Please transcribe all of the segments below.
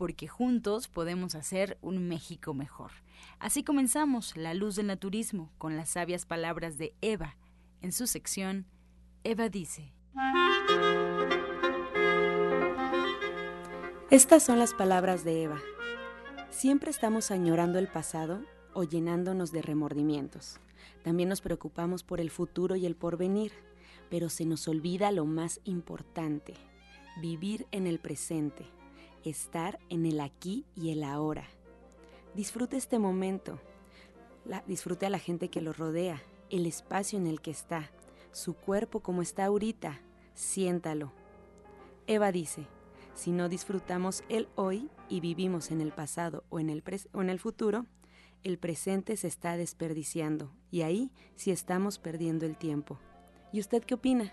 porque juntos podemos hacer un México mejor. Así comenzamos La Luz del Naturismo con las sabias palabras de Eva. En su sección, Eva dice. Estas son las palabras de Eva. Siempre estamos añorando el pasado o llenándonos de remordimientos. También nos preocupamos por el futuro y el porvenir, pero se nos olvida lo más importante, vivir en el presente estar en el aquí y el ahora. Disfrute este momento, disfrute a la gente que lo rodea, el espacio en el que está, su cuerpo como está ahorita, siéntalo. Eva dice, si no disfrutamos el hoy y vivimos en el pasado o en el, o en el futuro, el presente se está desperdiciando y ahí sí estamos perdiendo el tiempo. ¿Y usted qué opina?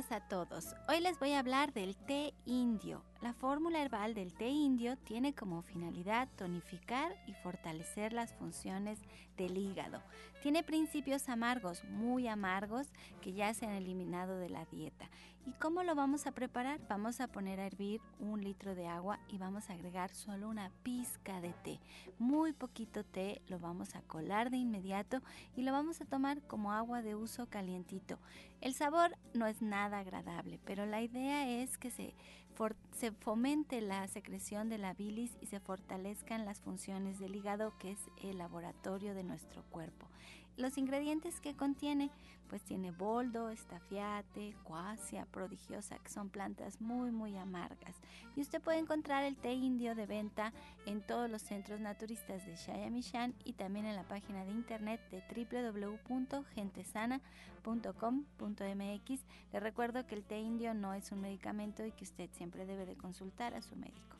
Días a todos. Hoy les voy a hablar del té indio. La fórmula herbal del té indio tiene como finalidad tonificar y fortalecer las funciones del hígado. Tiene principios amargos, muy amargos, que ya se han eliminado de la dieta. ¿Y cómo lo vamos a preparar? Vamos a poner a hervir un litro de agua y vamos a agregar solo una pizca de té. Muy poquito té, lo vamos a colar de inmediato y lo vamos a tomar como agua de uso calientito. El sabor no es nada agradable, pero la idea es que se se fomente la secreción de la bilis y se fortalezcan las funciones del hígado, que es el laboratorio de nuestro cuerpo. Los ingredientes que contiene, pues tiene boldo, estafiate, cuasia, prodigiosa, que son plantas muy muy amargas. Y usted puede encontrar el té indio de venta en todos los centros naturistas de Shayamishan y también en la página de internet de www.gentesana.com.mx. Le recuerdo que el té indio no es un medicamento y que usted siempre debe de consultar a su médico.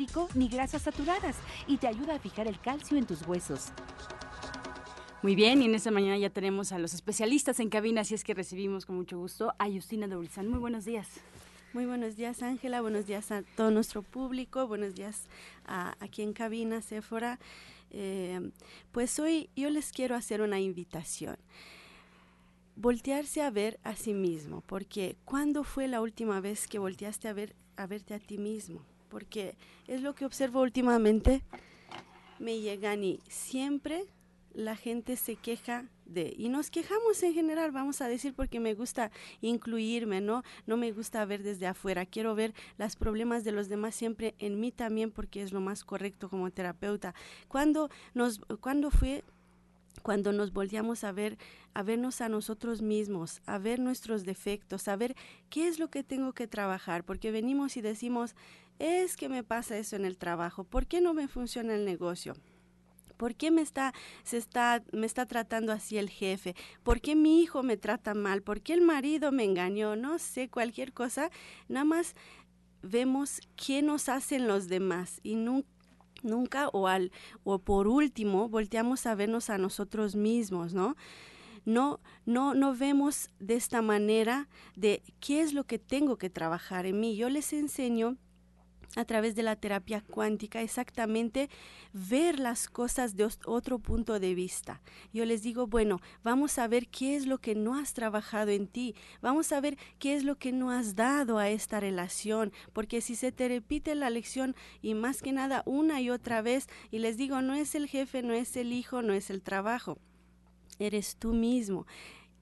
ni grasas saturadas y te ayuda a fijar el calcio en tus huesos. Muy bien, y en esta mañana ya tenemos a los especialistas en cabina, así es que recibimos con mucho gusto a Justina de Muy buenos días. Muy buenos días, Ángela. Buenos días a todo nuestro público. Buenos días a, aquí en cabina, Sephora. Eh, pues hoy yo les quiero hacer una invitación. Voltearse a ver a sí mismo, porque ¿cuándo fue la última vez que volteaste a, ver, a verte a ti mismo? Porque es lo que observo últimamente, me llegan y siempre la gente se queja de, y nos quejamos en general, vamos a decir, porque me gusta incluirme, ¿no? No me gusta ver desde afuera, quiero ver los problemas de los demás siempre en mí también, porque es lo más correcto como terapeuta. cuando nos, cuando fue cuando nos volteamos a ver, a vernos a nosotros mismos, a ver nuestros defectos, a ver qué es lo que tengo que trabajar, porque venimos y decimos, es que me pasa eso en el trabajo, ¿por qué no me funciona el negocio? ¿Por qué me está, se está, me está tratando así el jefe? ¿Por qué mi hijo me trata mal? ¿Por qué el marido me engañó? No sé, cualquier cosa. Nada más vemos qué nos hacen los demás y nunca o al o por último volteamos a vernos a nosotros mismos, ¿no? No, no, no vemos de esta manera de qué es lo que tengo que trabajar en mí. Yo les enseño a través de la terapia cuántica exactamente ver las cosas de otro punto de vista. Yo les digo, bueno, vamos a ver qué es lo que no has trabajado en ti, vamos a ver qué es lo que no has dado a esta relación, porque si se te repite la lección y más que nada una y otra vez, y les digo, no es el jefe, no es el hijo, no es el trabajo, eres tú mismo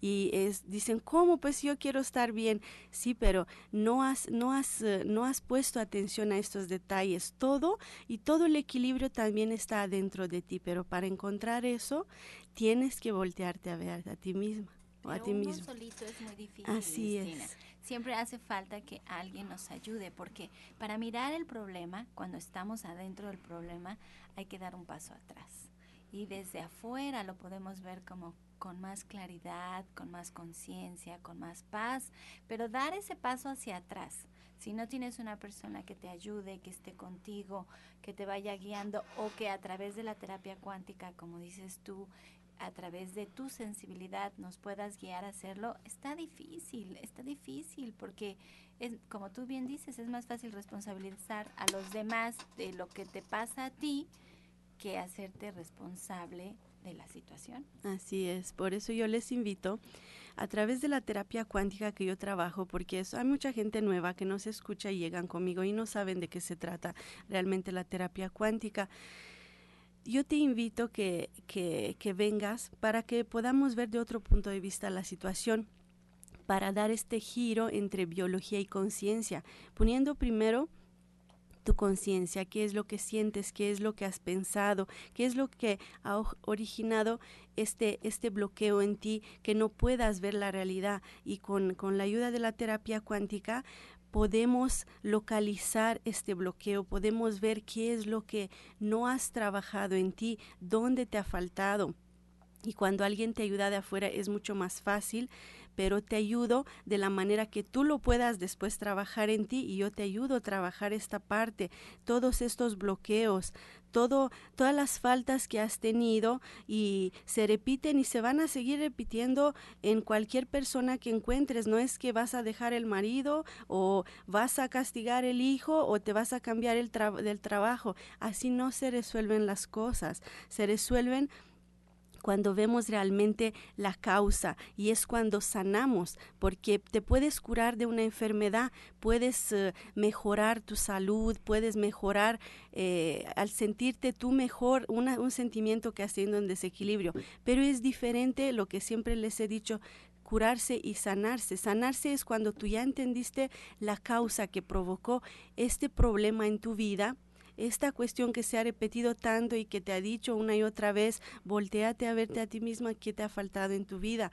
y es, dicen, ¿cómo? Pues yo quiero estar bien. Sí, pero no has, no, has, eh, no has puesto atención a estos detalles. Todo y todo el equilibrio también está dentro de ti, pero para encontrar eso tienes que voltearte a ver a ti misma o a ti mismo. solito es muy difícil. Así es. Siempre hace falta que alguien nos ayude, porque para mirar el problema, cuando estamos adentro del problema, hay que dar un paso atrás. Y desde afuera lo podemos ver como con más claridad, con más conciencia, con más paz, pero dar ese paso hacia atrás. Si no tienes una persona que te ayude, que esté contigo, que te vaya guiando o que a través de la terapia cuántica, como dices tú, a través de tu sensibilidad nos puedas guiar a hacerlo, está difícil, está difícil porque es, como tú bien dices, es más fácil responsabilizar a los demás de lo que te pasa a ti que hacerte responsable de la situación. Así es, por eso yo les invito a través de la terapia cuántica que yo trabajo, porque hay mucha gente nueva que no se escucha y llegan conmigo y no saben de qué se trata realmente la terapia cuántica. Yo te invito que, que, que vengas para que podamos ver de otro punto de vista la situación para dar este giro entre biología y conciencia, poniendo primero tu conciencia, qué es lo que sientes, qué es lo que has pensado, qué es lo que ha originado este, este bloqueo en ti, que no puedas ver la realidad. Y con, con la ayuda de la terapia cuántica podemos localizar este bloqueo, podemos ver qué es lo que no has trabajado en ti, dónde te ha faltado. Y cuando alguien te ayuda de afuera es mucho más fácil pero te ayudo de la manera que tú lo puedas después trabajar en ti y yo te ayudo a trabajar esta parte, todos estos bloqueos, todo, todas las faltas que has tenido y se repiten y se van a seguir repitiendo en cualquier persona que encuentres. No es que vas a dejar el marido o vas a castigar el hijo o te vas a cambiar el del trabajo. Así no se resuelven las cosas. Se resuelven cuando vemos realmente la causa y es cuando sanamos, porque te puedes curar de una enfermedad, puedes eh, mejorar tu salud, puedes mejorar eh, al sentirte tú mejor, un sentimiento que has tenido en desequilibrio, pero es diferente lo que siempre les he dicho, curarse y sanarse. Sanarse es cuando tú ya entendiste la causa que provocó este problema en tu vida esta cuestión que se ha repetido tanto y que te ha dicho una y otra vez, volteate a verte a ti misma qué te ha faltado en tu vida.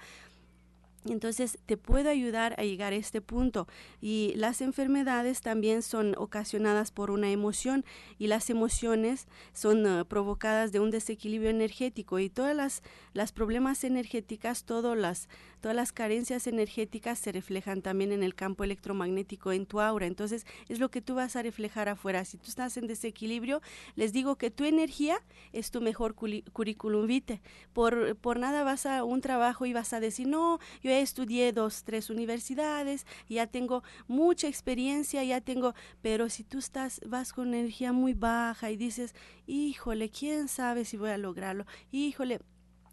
Entonces te puedo ayudar a llegar a este punto. Y las enfermedades también son ocasionadas por una emoción y las emociones son eh, provocadas de un desequilibrio energético y todas las, las problemas energéticas, todas las, todas las carencias energéticas se reflejan también en el campo electromagnético en tu aura. Entonces es lo que tú vas a reflejar afuera. Si tú estás en desequilibrio, les digo que tu energía es tu mejor currículum vitae. Por, por nada vas a un trabajo y vas a decir, no, yo estudié dos, tres universidades, ya tengo mucha experiencia, ya tengo, pero si tú estás, vas con energía muy baja y dices, híjole, ¿quién sabe si voy a lograrlo? Híjole,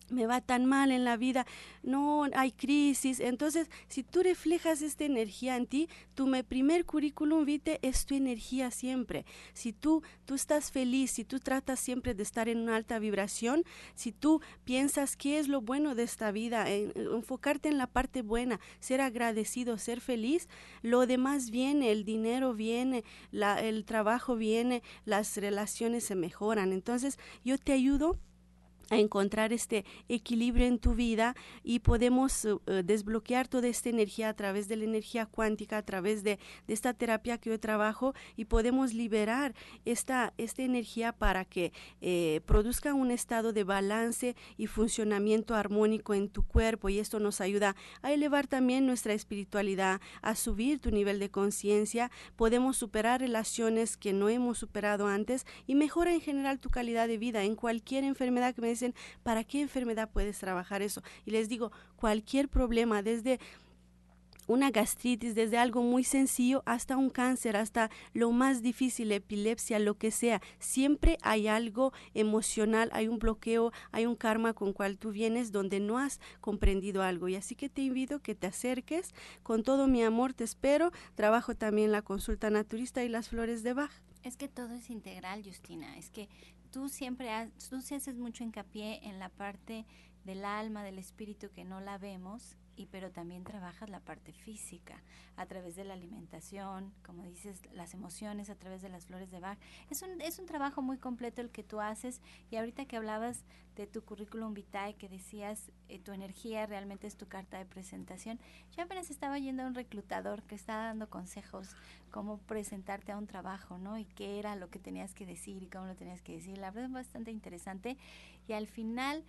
me va tan mal en la vida, no hay crisis. Entonces, si tú reflejas esta energía en ti, tu primer currículum vitae es tu energía siempre. Si tú, tú estás feliz, si tú tratas siempre de estar en una alta vibración, si tú piensas qué es lo bueno de esta vida, enfocarte en la parte buena, ser agradecido, ser feliz, lo demás viene, el dinero viene, la, el trabajo viene, las relaciones se mejoran. Entonces, yo te ayudo a encontrar este equilibrio en tu vida y podemos uh, uh, desbloquear toda esta energía a través de la energía cuántica, a través de, de, esta terapia que yo trabajo y podemos liberar esta, esta energía para que eh, produzca un estado de balance y funcionamiento armónico en tu cuerpo. Y esto nos ayuda a elevar también nuestra espiritualidad, a subir tu nivel de conciencia, podemos superar relaciones que no hemos superado antes y mejora en general tu calidad de vida. En cualquier enfermedad que me ¿para qué enfermedad puedes trabajar eso? Y les digo, cualquier problema, desde una gastritis, desde algo muy sencillo hasta un cáncer, hasta lo más difícil, epilepsia, lo que sea. Siempre hay algo emocional, hay un bloqueo, hay un karma con cual tú vienes donde no has comprendido algo. Y así que te invito que te acerques. Con todo mi amor te espero. Trabajo también la consulta naturista y las flores de Bach. Es que todo es integral, Justina. Es que tú siempre tú sí haces mucho hincapié en la parte del alma, del espíritu que no la vemos y pero también trabajas la parte física a través de la alimentación, como dices, las emociones a través de las flores de Bach. Es un, es un trabajo muy completo el que tú haces y ahorita que hablabas de tu currículum vitae, que decías eh, tu energía realmente es tu carta de presentación, yo apenas estaba yendo a un reclutador que estaba dando consejos cómo presentarte a un trabajo, ¿no? Y qué era lo que tenías que decir y cómo lo tenías que decir. La verdad es bastante interesante y al final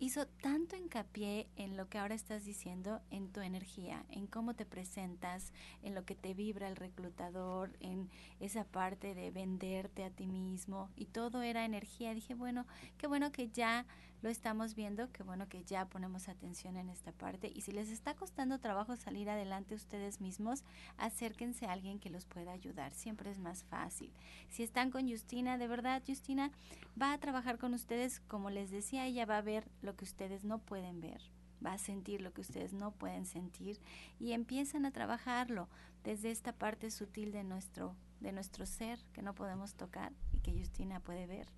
hizo tanto hincapié en lo que ahora estás diciendo, en tu energía, en cómo te presentas, en lo que te vibra el reclutador, en esa parte de venderte a ti mismo y todo era energía. Dije, bueno, qué bueno que ya lo estamos viendo, qué bueno que ya ponemos atención en esta parte. Y si les está costando trabajo salir adelante ustedes mismos, acérquense a alguien que los pueda ayudar, siempre es más fácil. Si están con Justina, de verdad Justina va a trabajar con ustedes, como les decía, ella va a ver lo que ustedes no pueden ver. Va a sentir lo que ustedes no pueden sentir. Y empiezan a trabajarlo desde esta parte sutil de nuestro de nuestro ser que no podemos tocar y que Justina puede ver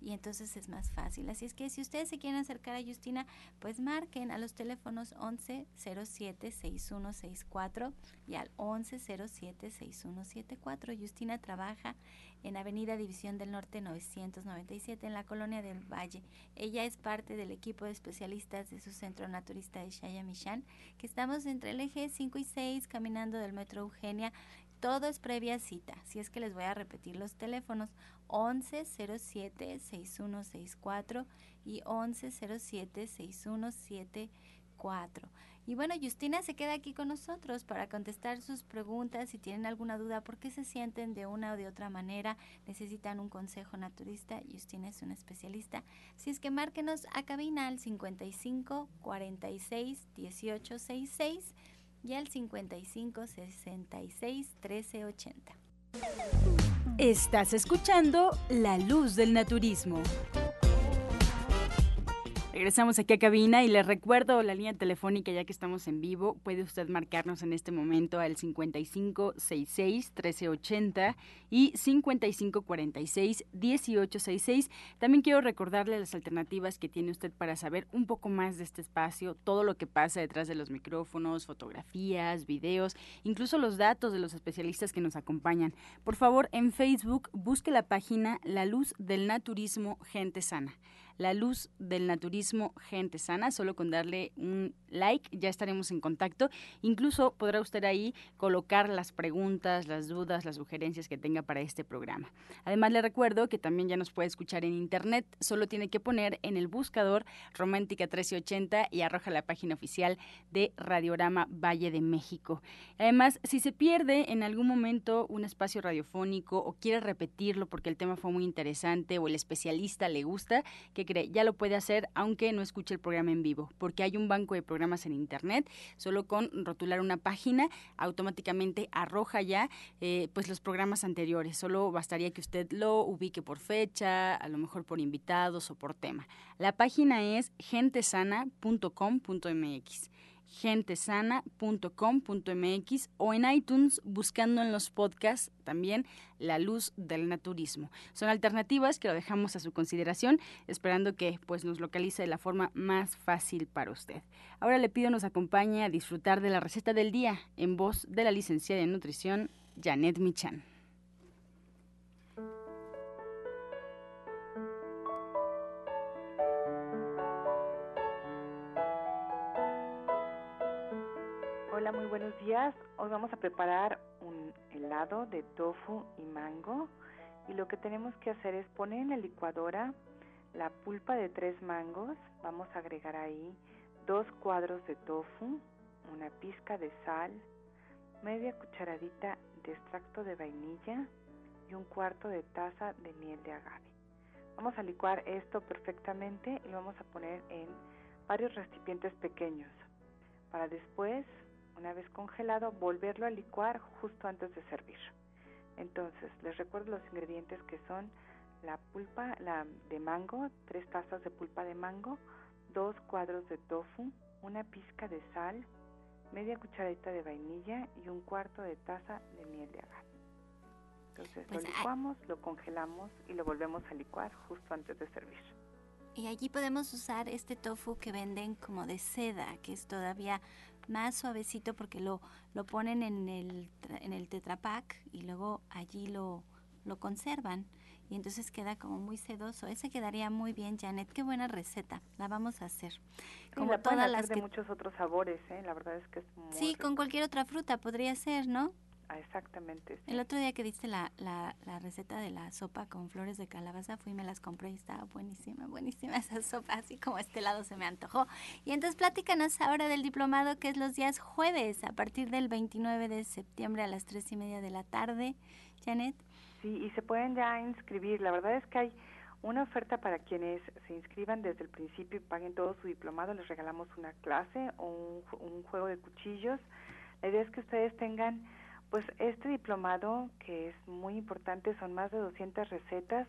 y entonces es más fácil. Así es que si ustedes se quieren acercar a Justina, pues marquen a los teléfonos 1107-6164 y al 1107-6174. Justina trabaja en Avenida División del Norte 997 en la colonia del Valle. Ella es parte del equipo de especialistas de su centro naturista de Shayamishan, que estamos entre el eje 5 y 6 caminando del metro Eugenia todo es previa cita, si es que les voy a repetir los teléfonos 1107-6164 y 1107-6174. Y bueno, Justina se queda aquí con nosotros para contestar sus preguntas. Si tienen alguna duda, por qué se sienten de una o de otra manera, necesitan un consejo naturista, Justina es una especialista. Si es que márquenos a cabina al 55 46 18 66 y al 55 66 13 80. Estás escuchando La Luz del Naturismo. Regresamos aquí a cabina y les recuerdo la línea telefónica ya que estamos en vivo. Puede usted marcarnos en este momento al 5566-1380 y 5546-1866. También quiero recordarle las alternativas que tiene usted para saber un poco más de este espacio, todo lo que pasa detrás de los micrófonos, fotografías, videos, incluso los datos de los especialistas que nos acompañan. Por favor, en Facebook busque la página La Luz del Naturismo Gente Sana la luz del naturismo gente sana. Solo con darle un like ya estaremos en contacto. Incluso podrá usted ahí colocar las preguntas, las dudas, las sugerencias que tenga para este programa. Además le recuerdo que también ya nos puede escuchar en internet. Solo tiene que poner en el buscador Romántica 1380 y arroja la página oficial de Radiorama Valle de México. Además, si se pierde en algún momento un espacio radiofónico o quiere repetirlo porque el tema fue muy interesante o el especialista le gusta, cree? Ya lo puede hacer aunque no escuche el programa en vivo, porque hay un banco de programas en Internet, solo con rotular una página, automáticamente arroja ya eh, pues los programas anteriores. Solo bastaría que usted lo ubique por fecha, a lo mejor por invitados o por tema. La página es gentesana.com.mx gentesana.com.mx o en iTunes buscando en los podcasts también La Luz del Naturismo. Son alternativas que lo dejamos a su consideración, esperando que pues nos localice de la forma más fácil para usted. Ahora le pido nos acompañe a disfrutar de la receta del día en voz de la licenciada en nutrición Janet Michan. Hola, muy buenos días. Hoy vamos a preparar un helado de tofu y mango. Y lo que tenemos que hacer es poner en la licuadora la pulpa de tres mangos. Vamos a agregar ahí dos cuadros de tofu, una pizca de sal, media cucharadita de extracto de vainilla y un cuarto de taza de miel de agave. Vamos a licuar esto perfectamente y lo vamos a poner en varios recipientes pequeños para después una vez congelado, volverlo a licuar justo antes de servir. Entonces, les recuerdo los ingredientes que son la pulpa la de mango, tres tazas de pulpa de mango, dos cuadros de tofu, una pizca de sal, media cucharadita de vainilla y un cuarto de taza de miel de agave. Entonces lo pues, licuamos, lo congelamos y lo volvemos a licuar justo antes de servir. Y allí podemos usar este tofu que venden como de seda, que es todavía más suavecito porque lo, lo ponen en el, en el tetrapack y luego allí lo, lo conservan y entonces queda como muy sedoso. Ese quedaría muy bien, Janet. Qué buena receta. La vamos a hacer. como la todas las de muchos otros sabores, ¿eh? La verdad es que es muy Sí, con cualquier otra fruta podría ser, ¿no? Ah, exactamente. El otro día que diste la, la, la, receta de la sopa con flores de calabaza, fui y me las compré y estaba buenísima, buenísima esa sopa, así como este lado se me antojó. Y entonces platícanos ahora del diplomado que es los días jueves, a partir del 29 de septiembre a las 3 y media de la tarde. Janet. Sí, y se pueden ya inscribir. La verdad es que hay una oferta para quienes se inscriban desde el principio y paguen todo su diplomado. Les regalamos una clase o un, un juego de cuchillos. La idea es que ustedes tengan pues este diplomado, que es muy importante, son más de 200 recetas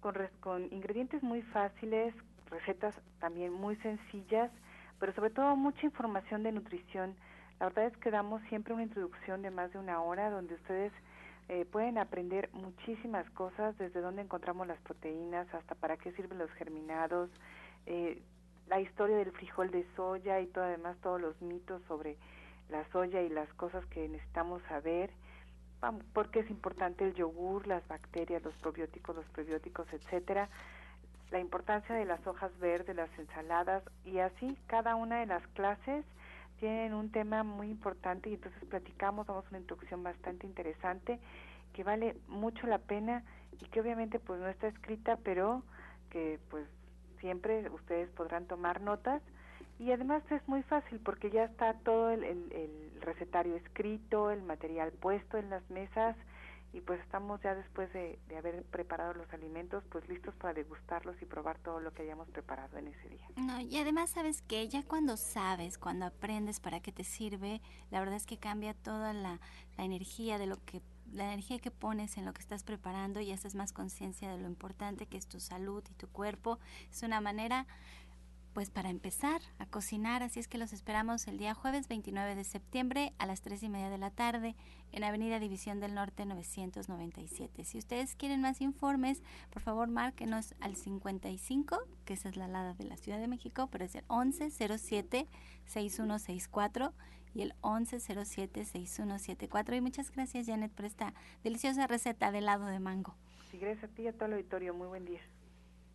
con, con ingredientes muy fáciles, recetas también muy sencillas, pero sobre todo mucha información de nutrición. La verdad es que damos siempre una introducción de más de una hora donde ustedes eh, pueden aprender muchísimas cosas, desde dónde encontramos las proteínas hasta para qué sirven los germinados, eh, la historia del frijol de soya y todo además todos los mitos sobre la soya y las cosas que necesitamos saber, por qué es importante el yogur, las bacterias, los probióticos, los prebióticos, etcétera, la importancia de las hojas verdes, las ensaladas y así cada una de las clases tienen un tema muy importante y entonces platicamos, damos una introducción bastante interesante que vale mucho la pena y que obviamente pues no está escrita, pero que pues siempre ustedes podrán tomar notas y además es muy fácil porque ya está todo el, recetario escrito, el material puesto en las mesas y pues estamos ya después de, haber preparado los alimentos pues listos para degustarlos y probar todo lo que hayamos preparado en ese día. No, y además sabes que ya cuando sabes, cuando aprendes para qué te sirve, la verdad es que cambia toda la, la energía de lo que la energía que pones en lo que estás preparando y haces más conciencia de lo importante que es tu salud y tu cuerpo. Es una manera pues para empezar a cocinar, así es que los esperamos el día jueves 29 de septiembre a las 3 y media de la tarde en Avenida División del Norte 997. Si ustedes quieren más informes, por favor márquenos al 55, que esa es la alada de la Ciudad de México, pero es el 1107-6164 y el 1107-6174. Y muchas gracias Janet por esta deliciosa receta de helado de mango. Sí, gracias a ti y a todo el auditorio. Muy buen día.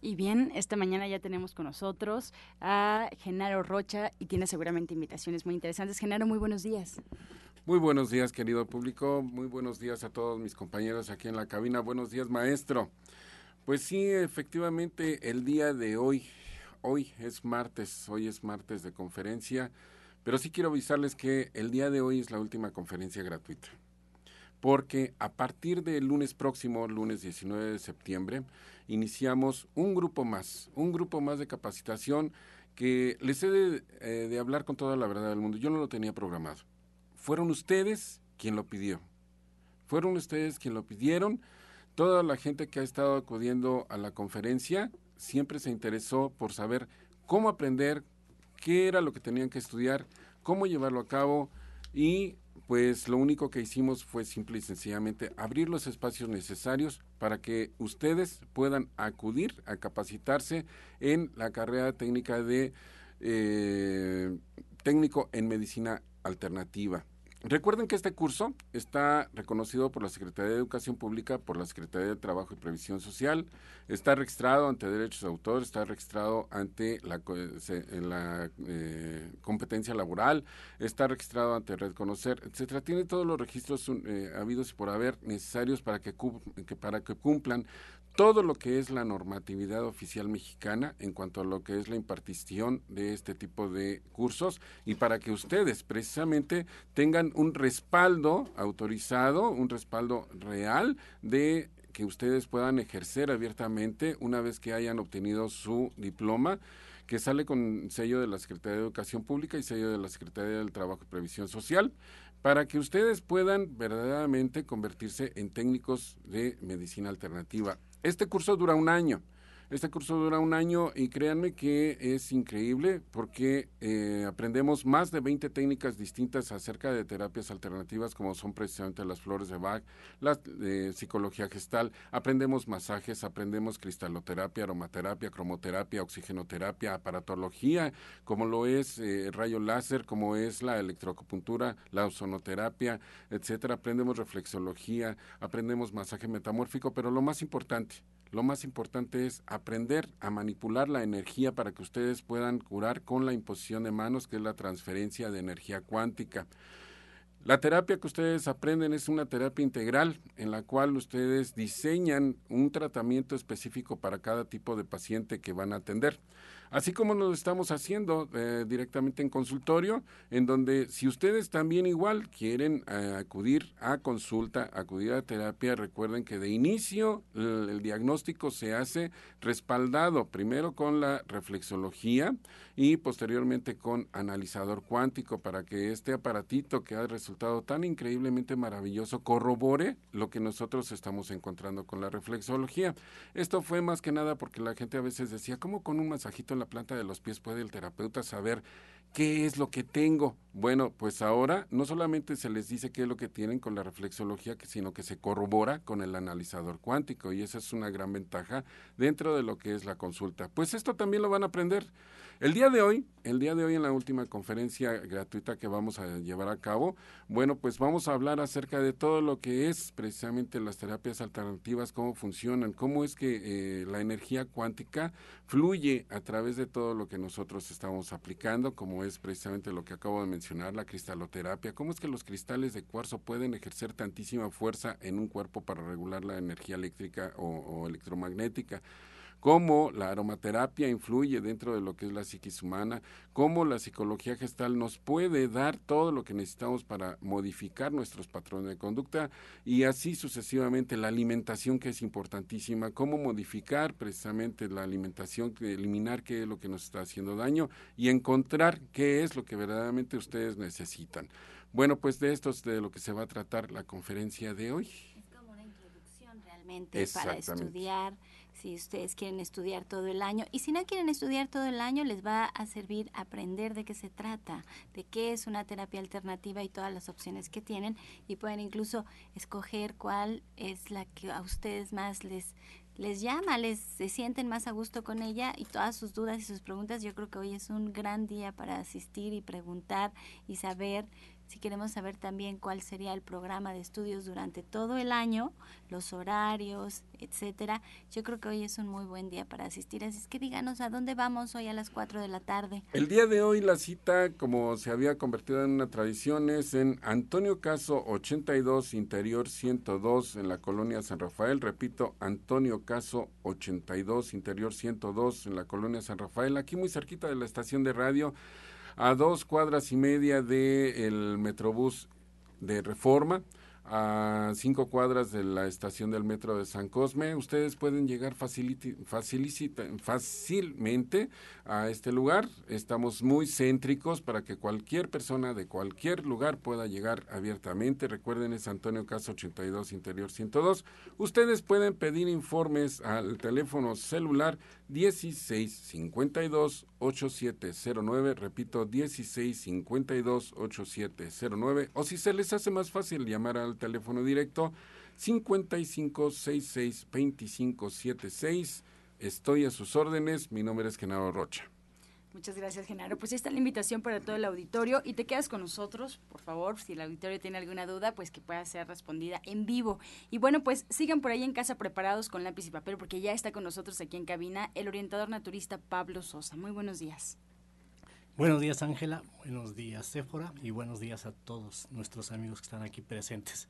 Y bien, esta mañana ya tenemos con nosotros a Genaro Rocha y tiene seguramente invitaciones muy interesantes. Genaro, muy buenos días. Muy buenos días, querido público. Muy buenos días a todos mis compañeros aquí en la cabina. Buenos días, maestro. Pues sí, efectivamente, el día de hoy, hoy es martes, hoy es martes de conferencia, pero sí quiero avisarles que el día de hoy es la última conferencia gratuita porque a partir del lunes próximo, lunes 19 de septiembre, iniciamos un grupo más, un grupo más de capacitación que les he de, eh, de, hablar con toda la verdad del mundo. Yo no lo tenía programado. Fueron ustedes quien lo pidió. Fueron ustedes quien lo pidieron. Toda la gente que ha estado acudiendo a la conferencia siempre se interesó por saber cómo aprender, qué era lo que tenían que estudiar, cómo llevarlo a cabo y pues lo único que hicimos fue simple y sencillamente abrir los espacios necesarios para que ustedes puedan acudir a capacitarse en la carrera técnica de eh, técnico en medicina alternativa. Recuerden que este curso está reconocido por la Secretaría de Educación Pública, por la Secretaría de Trabajo y Previsión Social, está registrado ante derechos de autor, está registrado ante la, la eh, competencia laboral, está registrado ante Red Conocer, etcétera. Tiene todos los registros eh, habidos y por haber necesarios para que, que, para que cumplan todo lo que es la normatividad oficial mexicana en cuanto a lo que es la impartición de este tipo de cursos y para que ustedes precisamente tengan un respaldo autorizado, un respaldo real de que ustedes puedan ejercer abiertamente una vez que hayan obtenido su diploma que sale con sello de la Secretaría de Educación Pública y sello de la Secretaría del Trabajo y Previsión Social para que ustedes puedan verdaderamente convertirse en técnicos de medicina alternativa. Este curso dura un año. Este curso dura un año y créanme que es increíble porque eh, aprendemos más de 20 técnicas distintas acerca de terapias alternativas como son precisamente las flores de Bach, la psicología gestal, aprendemos masajes, aprendemos cristaloterapia, aromaterapia, cromoterapia, oxigenoterapia, aparatología, como lo es eh, rayo láser, como es la electroacupuntura, la ozonoterapia, etcétera. Aprendemos reflexología, aprendemos masaje metamórfico, pero lo más importante, lo más importante es aprender a manipular la energía para que ustedes puedan curar con la imposición de manos, que es la transferencia de energía cuántica. La terapia que ustedes aprenden es una terapia integral en la cual ustedes diseñan un tratamiento específico para cada tipo de paciente que van a atender así como lo estamos haciendo eh, directamente en consultorio, en donde si ustedes también igual quieren eh, acudir a consulta, acudir a terapia, recuerden que de inicio el, el, diagnóstico se hace respaldado primero con la reflexología y posteriormente con analizador cuántico para que este aparatito que ha resultado tan increíblemente maravilloso corrobore lo que nosotros estamos encontrando con la reflexología. Esto fue más que nada porque la gente a veces decía, ¿cómo con un masajito la planta de los pies puede el terapeuta saber qué es lo que tengo. Bueno, pues ahora no solamente se les dice qué es lo que tienen con la reflexología, sino que se corrobora con el analizador cuántico y esa es una gran ventaja dentro de lo que es la consulta. Pues esto también lo van a aprender. El día de hoy, el día de hoy en la última conferencia gratuita que vamos a llevar a cabo, bueno, pues vamos a hablar acerca de todo lo que es precisamente las terapias alternativas, cómo funcionan, cómo es que eh, la energía cuántica fluye a través de todo lo que nosotros estamos aplicando, como es precisamente lo que acabo de mencionar, la cristaloterapia, cómo es que los cristales de cuarzo pueden ejercer tantísima fuerza en un cuerpo para regular la energía eléctrica o, o electromagnética cómo la aromaterapia influye dentro de lo que es la psiquis humana, cómo la psicología gestal nos puede dar todo lo que necesitamos para modificar nuestros patrones de conducta y así sucesivamente la alimentación que es importantísima, cómo modificar precisamente la alimentación, eliminar qué es lo que nos está haciendo daño y encontrar qué es lo que verdaderamente ustedes necesitan. Bueno, pues de esto es de lo que se va a tratar la conferencia de hoy. Es como una introducción realmente para estudiar si ustedes quieren estudiar todo el año. Y si no quieren estudiar todo el año, les va a servir aprender de qué se trata, de qué es una terapia alternativa y todas las opciones que tienen. Y pueden incluso escoger cuál es la que a ustedes más les les llama, les se sienten más a gusto con ella y todas sus dudas y sus preguntas. Yo creo que hoy es un gran día para asistir y preguntar y saber si queremos saber también cuál sería el programa de estudios durante todo el año, los horarios, etcétera, yo creo que hoy es un muy buen día para asistir. Así es que díganos a dónde vamos hoy a las 4 de la tarde. El día de hoy la cita, como se había convertido en una tradición, es en Antonio Caso 82, Interior 102, en la colonia San Rafael. Repito, Antonio Caso 82, Interior 102, en la colonia San Rafael, aquí muy cerquita de la estación de radio a dos cuadras y media del Metrobús de Reforma, a cinco cuadras de la estación del metro de San Cosme. Ustedes pueden llegar fácilmente a este lugar. Estamos muy céntricos para que cualquier persona de cualquier lugar pueda llegar abiertamente. Recuerden, es Antonio Caso 82 Interior 102. Ustedes pueden pedir informes al teléfono celular 1652 8709, repito 1652 8709 o si se les hace más fácil llamar al teléfono directo 5566 2576. Estoy a sus órdenes, mi nombre es Genaro Rocha. Muchas gracias, Genaro. Pues esta es la invitación para todo el auditorio y te quedas con nosotros, por favor, si el auditorio tiene alguna duda, pues que pueda ser respondida en vivo. Y bueno, pues sigan por ahí en casa preparados con lápiz y papel porque ya está con nosotros aquí en cabina el orientador naturista Pablo Sosa. Muy buenos días. Buenos días, Ángela. Buenos días, Séfora. Y buenos días a todos nuestros amigos que están aquí presentes.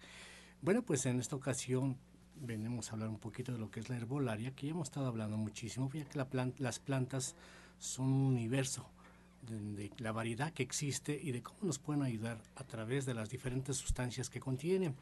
Bueno, pues en esta ocasión venimos a hablar un poquito de lo que es la herbolaria, que ya hemos estado hablando muchísimo, ya que la las plantas son un universo de, la variedad que existe y de cómo nos pueden ayudar a través de las diferentes sustancias que contienen.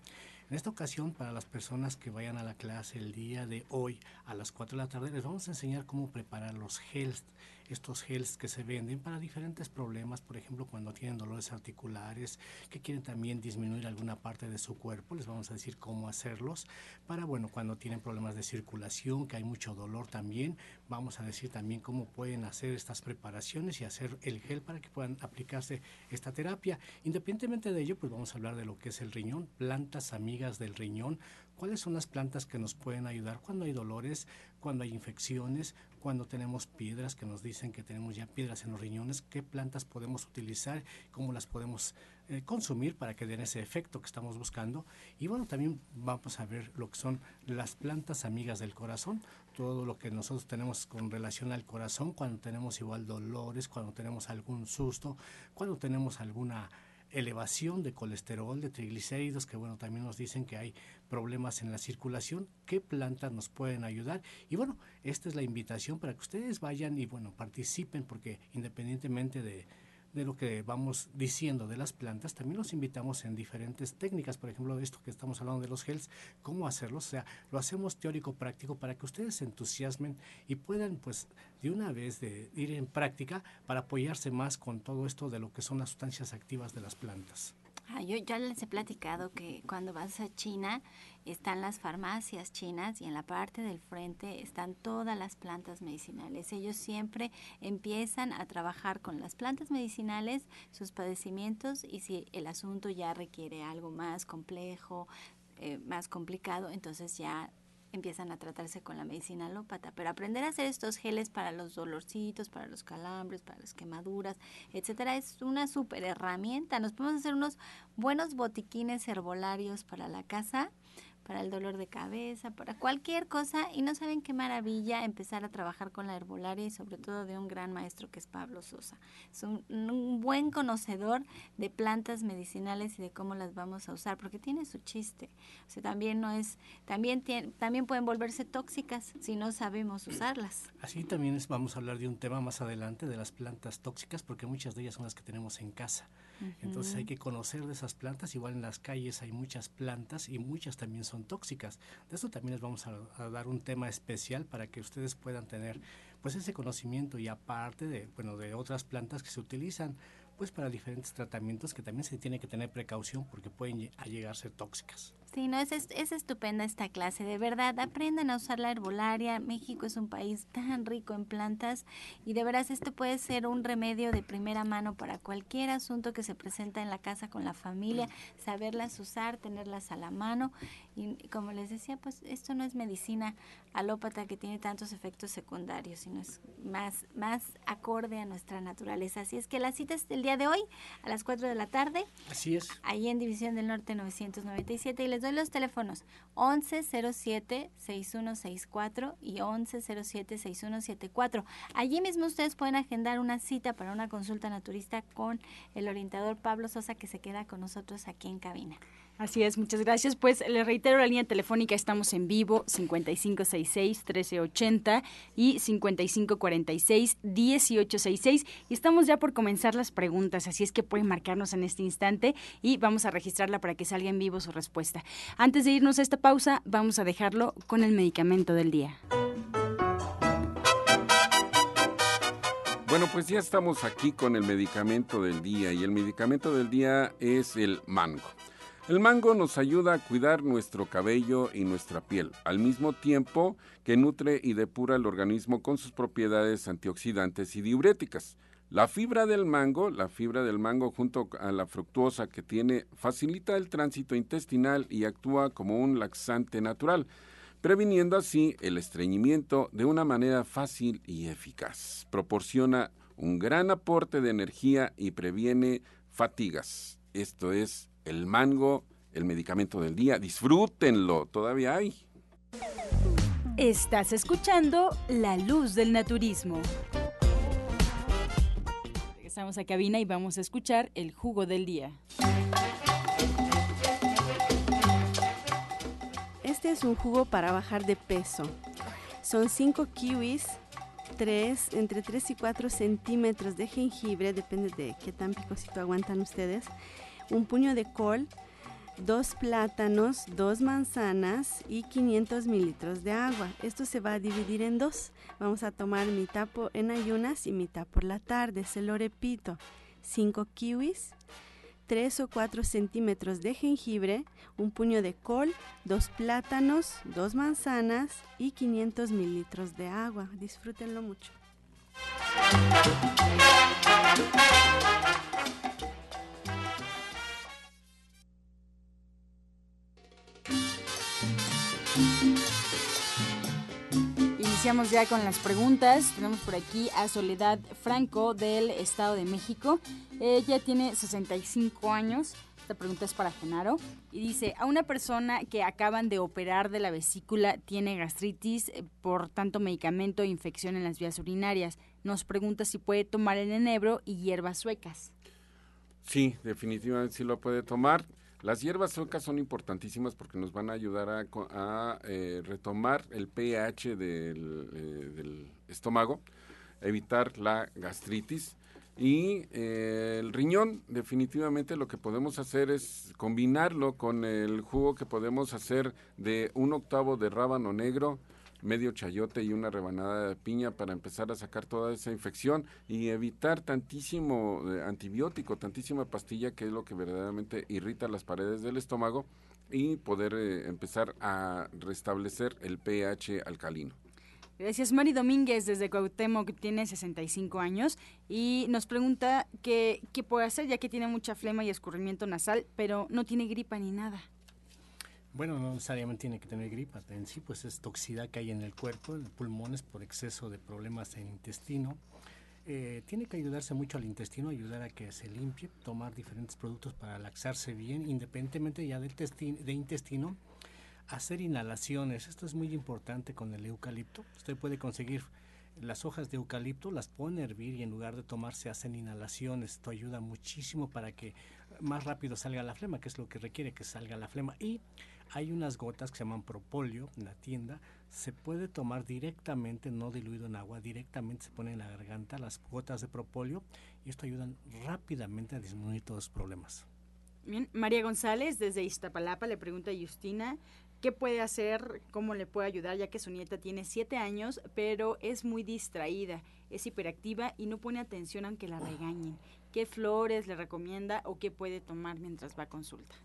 En esta ocasión, para las personas que vayan a la clase el día de hoy a las 4 de la tarde, les vamos a enseñar cómo preparar los gels estos gels que se venden para diferentes problemas, por ejemplo, cuando tienen dolores articulares, que quieren también disminuir alguna parte de su cuerpo, les vamos a decir cómo hacerlos. Para, bueno, cuando tienen problemas de circulación, que hay mucho dolor también, vamos a decir también cómo pueden hacer estas preparaciones y hacer el gel para que puedan aplicarse esta terapia. Independientemente de ello, pues vamos a hablar de lo que es el riñón, plantas amigas del riñón, cuáles son las plantas que nos pueden ayudar cuando hay dolores, cuando hay infecciones, cuando tenemos piedras que nos dicen que tenemos ya piedras en los riñones, qué plantas podemos utilizar, cómo las podemos eh, consumir para que den ese efecto que estamos buscando. Y bueno, también vamos a ver lo que son las plantas amigas del corazón, todo lo que nosotros tenemos con relación al corazón, cuando tenemos igual dolores, cuando tenemos algún susto, cuando tenemos alguna elevación de colesterol, de triglicéridos, que bueno, también nos dicen que hay problemas en la circulación, qué plantas nos pueden ayudar. Y bueno, esta es la invitación para que ustedes vayan y bueno, participen, porque independientemente de, de lo que vamos diciendo de las plantas, también los invitamos en diferentes técnicas, por ejemplo, esto que estamos hablando de los gels, cómo hacerlo, o sea, lo hacemos teórico práctico para que ustedes se entusiasmen y puedan pues de una vez de ir en práctica para apoyarse más con todo esto de lo que son las sustancias activas de las plantas. Ah, yo ya les he platicado que cuando vas a China están las farmacias chinas y en la parte del frente están todas las plantas medicinales. Ellos siempre empiezan a trabajar con las plantas medicinales, sus padecimientos y si el asunto ya requiere algo más complejo, eh, más complicado, entonces ya empiezan a tratarse con la medicina alópata. Pero aprender a hacer estos geles para los dolorcitos, para los calambres, para las quemaduras, etcétera, es una súper herramienta. Nos podemos hacer unos buenos botiquines herbolarios para la casa para el dolor de cabeza, para cualquier cosa y no saben qué maravilla empezar a trabajar con la herbolaria y sobre todo de un gran maestro que es Pablo Sosa. Es un, buen conocedor de plantas medicinales y de cómo las vamos a usar porque tiene su chiste. O sea, también no es también también pueden volverse tóxicas si no sabemos usarlas. Así también es, vamos a hablar de un tema más adelante de las plantas tóxicas porque muchas de ellas son las que tenemos en casa. Entonces hay que conocer de esas plantas. Igual en las calles hay muchas plantas y muchas también son tóxicas. De eso también les vamos a, dar un tema especial para que ustedes puedan tener pues ese conocimiento y aparte de bueno de otras plantas que se utilizan pues para diferentes tratamientos que también se tiene que tener precaución porque pueden llegar a ser tóxicas. Sí, no, es, es estupenda esta clase, de verdad, aprendan a usar la herbolaria, México es un país tan rico en plantas y de veras esto puede ser un remedio de primera mano para cualquier asunto que se presenta en la casa con la familia, saberlas usar, tenerlas a la mano y como les decía, pues esto no es medicina alópata que tiene tantos efectos secundarios, sino es más, más acorde a nuestra naturaleza. Así es que la cita es el día de hoy a las 4 de la tarde. Así es. Ahí en División del Norte 997 y les doy los teléfonos 1107-6164 y 1107-6174. Allí mismo ustedes pueden agendar una cita para una consulta naturista con el orientador Pablo Sosa que se queda con nosotros aquí en cabina. Así es, muchas gracias. Pues le reitero la línea telefónica, estamos en vivo 5566-1380 y 5546-1866 y estamos ya por comenzar las preguntas, así es que pueden marcarnos en este instante y vamos a registrarla para que salga en vivo su respuesta. Antes de irnos a esta pausa, vamos a dejarlo con el medicamento del día. Bueno, pues ya estamos aquí con el medicamento del día y el medicamento del día es el mango. El mango nos ayuda a cuidar nuestro cabello y nuestra piel, al mismo tiempo que nutre y depura el organismo con sus propiedades antioxidantes y diuréticas. La fibra del mango, la fibra del mango junto a la fructuosa que tiene, facilita el tránsito intestinal y actúa como un laxante natural, previniendo así el estreñimiento de una manera fácil y eficaz. Proporciona un gran aporte de energía y previene fatigas. Esto es el mango, el medicamento del día. Disfrútenlo, todavía hay. Estás escuchando La Luz del Naturismo. Regresamos a cabina y vamos a escuchar el jugo del día. Este es un jugo para bajar de peso. Son 5 kiwis, 3, entre 3 y 4 centímetros de jengibre, depende de qué tan picosito aguantan ustedes un puño de col, dos plátanos, dos manzanas y 500 mililitros de agua. Esto se va a dividir en dos. Vamos a tomar mitad en ayunas y mitad por la tarde. Se lo repito. 5 kiwis, 3 o 4 centímetros de jengibre, un puño de col, dos plátanos, dos manzanas y 500 mililitros de agua. Disfrútenlo mucho. Iniciamos ya con las preguntas. Tenemos por aquí a Soledad Franco del Estado de México. Ella tiene 65 años. Esta pregunta es para Genaro. Y dice, a una persona que acaban de operar de la vesícula tiene gastritis eh, por tanto medicamento e infección en las vías urinarias. Nos pregunta si puede tomar el enebro y hierbas suecas. Sí, definitivamente sí lo puede tomar. Las hierbas suecas son importantísimas porque nos van a ayudar a, eh, retomar el pH eh, del, estómago, evitar la gastritis. Y eh, el riñón, definitivamente lo que podemos hacer es combinarlo con el jugo que podemos hacer de un octavo de rábano negro, medio chayote y una rebanada de piña para empezar a sacar toda esa infección y evitar tantísimo eh, antibiótico, tantísima pastilla que es lo que verdaderamente irrita las paredes del estómago y poder eh, empezar a restablecer el pH alcalino. Gracias. Mari Domínguez desde Cuauhtémoc tiene 65 años y nos pregunta qué puede hacer ya que tiene mucha flema y escurrimiento nasal, pero no tiene gripa ni nada. Bueno, no necesariamente tiene que tener gripa, en sí pues es toxicidad que hay en el cuerpo, en pulmones por exceso de problemas en intestino. Eh, tiene que ayudarse mucho al intestino, ayudar a que se limpie, tomar diferentes productos para laxarse bien, independientemente ya del de intestino, hacer inhalaciones. Esto es muy importante con el eucalipto. Usted puede conseguir las hojas de eucalipto, las pone a hervir y en lugar de tomar se hacen inhalaciones. Esto ayuda muchísimo para que más rápido salga la flema, que es lo que requiere que salga la flema. Y hay unas gotas que se llaman propóleo en la tienda. Se puede tomar directamente, no diluido en agua, directamente se pone en la garganta las gotas de propóleo y esto ayuda rápidamente a disminuir todos los problemas. María González desde Iztapalapa le pregunta a Justina qué puede hacer, cómo le puede ayudar, ya que su nieta tiene siete años, pero es muy distraída, es hiperactiva y no pone atención aunque la regañen. ¿Qué flores le recomienda o qué puede tomar mientras va a consulta?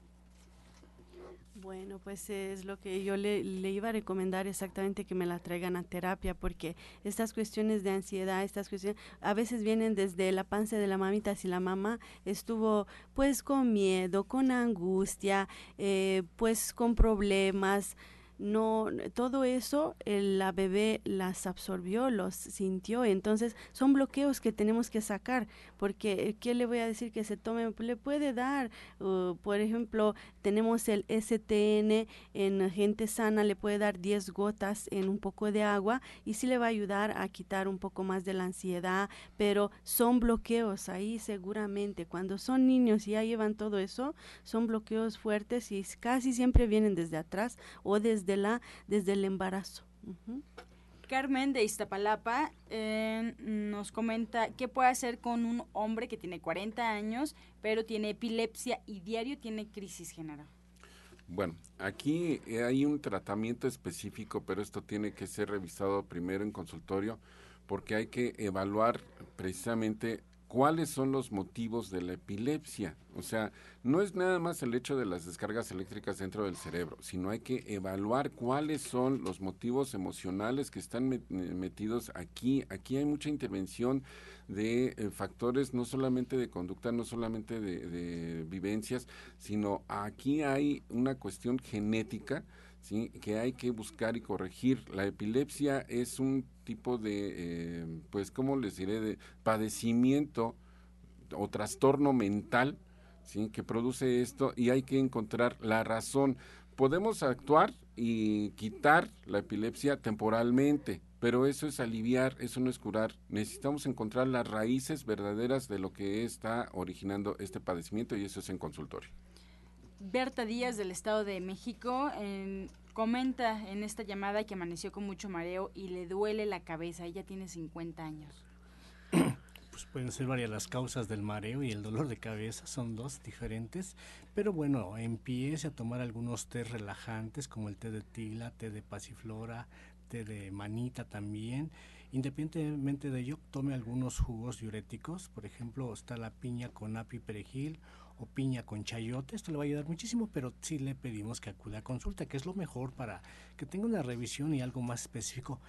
Bueno, pues es lo que yo le, iba a recomendar exactamente que me la traigan a terapia, porque estas cuestiones de ansiedad, estas cuestiones, a veces vienen desde la panza de la mamita, si la mamá estuvo pues con miedo, con angustia, eh, pues con problemas, no, todo eso la bebé las absorbió, los sintió, entonces son bloqueos que tenemos que sacar, porque ¿qué le voy a decir que se tome? Le puede dar, por ejemplo, tenemos el STN en gente sana, le puede dar 10 gotas en un poco de agua y sí le va a ayudar a quitar un poco más de la ansiedad, pero son bloqueos ahí seguramente, cuando son niños y ya llevan todo eso, son bloqueos fuertes y casi siempre vienen desde atrás o desde la desde el embarazo. Carmen de Iztapalapa eh, nos comenta qué puede hacer con un hombre que tiene 40 años, pero tiene epilepsia y diario tiene crisis general. Bueno, aquí hay un tratamiento específico, pero esto tiene que ser revisado primero en consultorio porque hay que evaluar precisamente cuáles son los motivos de la epilepsia. O sea, no es nada más el hecho de las descargas eléctricas dentro del cerebro, sino hay que evaluar cuáles son los motivos emocionales que están metidos aquí. Aquí hay mucha intervención de eh, factores no solamente de conducta, no solamente de, vivencias, sino aquí hay una cuestión genética. ¿Sí? que hay que buscar y corregir. La epilepsia es un tipo de, eh, pues, ¿cómo les diré?, de padecimiento o trastorno mental, ¿sí?, que produce esto y hay que encontrar la razón. Podemos actuar y quitar la epilepsia temporalmente, pero eso es aliviar, eso no es curar. Necesitamos encontrar las raíces verdaderas de lo que está originando este padecimiento y eso es en consultorio. Berta Díaz del Estado de México en Comenta en esta llamada que amaneció con mucho mareo y le duele la cabeza. Ella tiene 50 años. Pues pueden ser varias las causas del mareo y el dolor de cabeza, son dos diferentes. Pero bueno, empiece a tomar algunos té relajantes como el té de tila, té de pasiflora, té de manita también. Independientemente de ello, tome algunos jugos diuréticos. Por ejemplo, está la piña con api perejil o piña con chayote. Esto le va a ayudar muchísimo, pero sí le pedimos que acude a consulta, que es lo mejor para que tenga una revisión y algo más específico